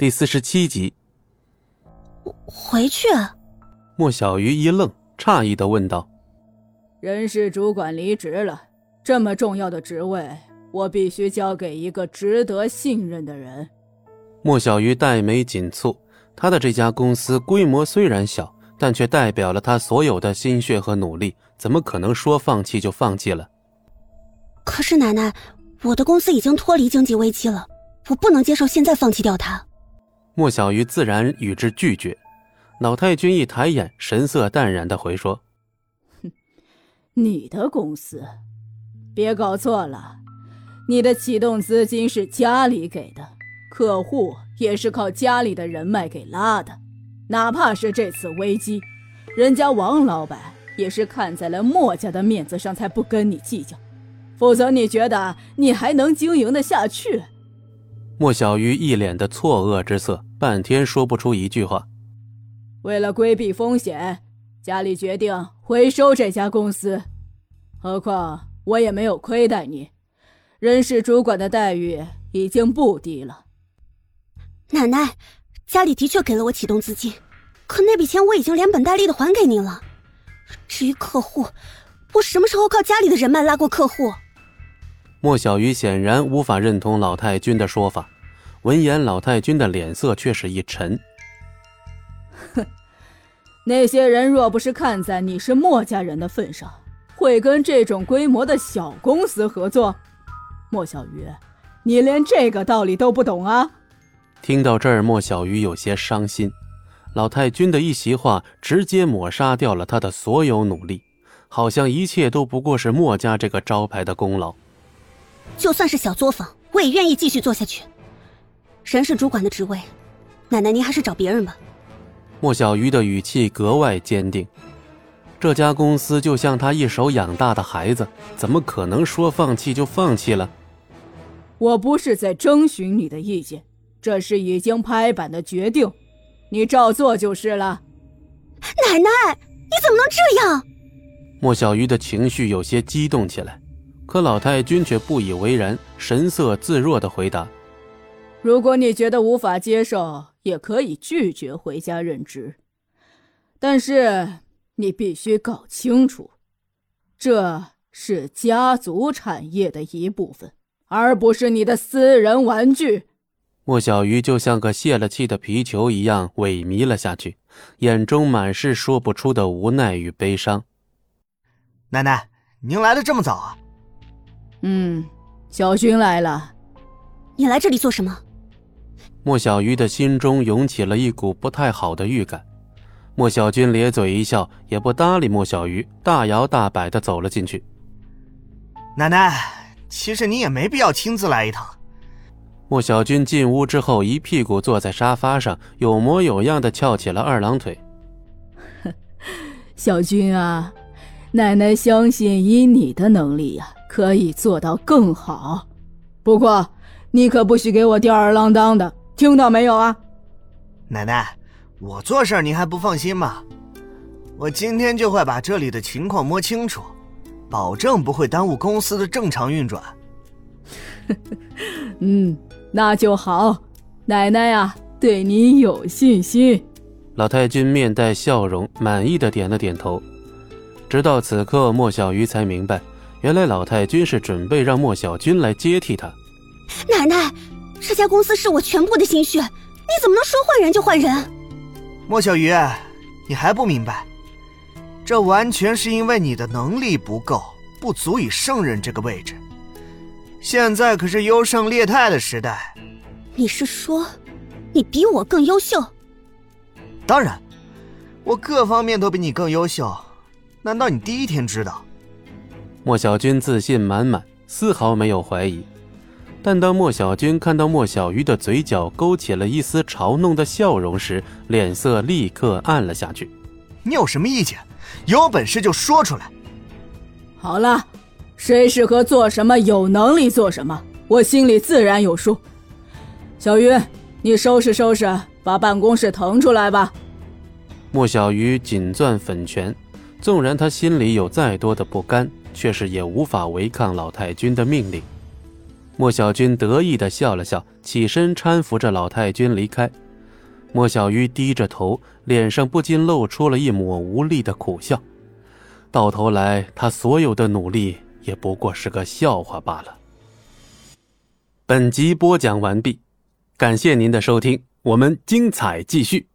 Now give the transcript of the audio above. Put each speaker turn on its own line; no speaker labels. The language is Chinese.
第四十七集。
回去？
莫小鱼一愣，诧异的问道：“
人事主管离职了，这么重要的职位，我必须交给一个值得信任的人。”
莫小鱼黛眉紧蹙，他的这家公司规模虽然小，但却代表了他所有的心血和努力，怎么可能说放弃就放弃了？
可是奶奶，我的公司已经脱离经济危机了，我不能接受现在放弃掉它。
莫小鱼自然与之拒绝。老太君一抬眼，神色淡然的回说：“
哼，你的公司，别搞错了，你的启动资金是家里给的，客户也是靠家里的人脉给拉的。哪怕是这次危机，人家王老板也是看在了莫家的面子上才不跟你计较，否则你觉得你还能经营的下去？”
莫小鱼一脸的错愕之色，半天说不出一句话。
为了规避风险，家里决定回收这家公司。何况我也没有亏待你，人事主管的待遇已经不低了。
奶奶，家里的确给了我启动资金，可那笔钱我已经连本带利的还给您了。至于客户，我什么时候靠家里的人脉拉过客户？
莫小鱼显然无法认同老太君的说法，闻言，老太君的脸色却是一沉。
哼，那些人若不是看在你是莫家人的份上，会跟这种规模的小公司合作？莫小鱼，你连这个道理都不懂啊！
听到这儿，莫小鱼有些伤心。老太君的一席话，直接抹杀掉了他的所有努力，好像一切都不过是莫家这个招牌的功劳。
就算是小作坊，我也愿意继续做下去。人事主管的职位，奶奶您还是找别人吧。
莫小鱼的语气格外坚定，这家公司就像他一手养大的孩子，怎么可能说放弃就放弃了？
我不是在征询你的意见，这是已经拍板的决定，你照做就是了。
奶奶，你怎么能这样？
莫小鱼的情绪有些激动起来，可老太君却不以为然，神色自若的回答：“
如果你觉得无法接受。”也可以拒绝回家任职，但是你必须搞清楚，这是家族产业的一部分，而不是你的私人玩具。
莫小鱼就像个泄了气的皮球一样萎靡了下去，眼中满是说不出的无奈与悲伤。
奶奶，您来的这么早啊？
嗯，小军来了。
你来这里做什么？
莫小鱼的心中涌起了一股不太好的预感。莫小军咧嘴一笑，也不搭理莫小鱼，大摇大摆的走了进去。
奶奶，其实你也没必要亲自来一趟。
莫小军进屋之后，一屁股坐在沙发上，有模有样的翘起了二郎腿。
小军啊，奶奶相信以你的能力呀，可以做到更好。不过，你可不许给我吊儿郎当的。听到没有啊，
奶奶，我做事您还不放心吗？我今天就会把这里的情况摸清楚，保证不会耽误公司的正常运转。
嗯，那就好，奶奶呀，对你有信心。
老太君面带笑容，满意的点了点头。直到此刻，莫小鱼才明白，原来老太君是准备让莫小军来接替他。
奶奶。这家公司是我全部的心血，你怎么能说换人就换人？
莫小鱼，你还不明白？这完全是因为你的能力不够，不足以胜任这个位置。现在可是优胜劣汰的时代。
你是说，你比我更优秀？
当然，我各方面都比你更优秀。难道你第一天知道？
莫小军自信满满，丝毫没有怀疑。但当莫小军看到莫小鱼的嘴角勾起了一丝嘲弄的笑容时，脸色立刻暗了下去。
你有什么意见？有本事就说出来。
好了，谁适合做什么，有能力做什么，我心里自然有数。小鱼，你收拾收拾，把办公室腾出来吧。
莫小鱼紧攥粉拳，纵然他心里有再多的不甘，却是也无法违抗老太君的命令。莫小军得意的笑了笑，起身搀扶着老太君离开。莫小鱼低着头，脸上不禁露出了一抹无力的苦笑。到头来，他所有的努力也不过是个笑话罢了。本集播讲完毕，感谢您的收听，我们精彩继续。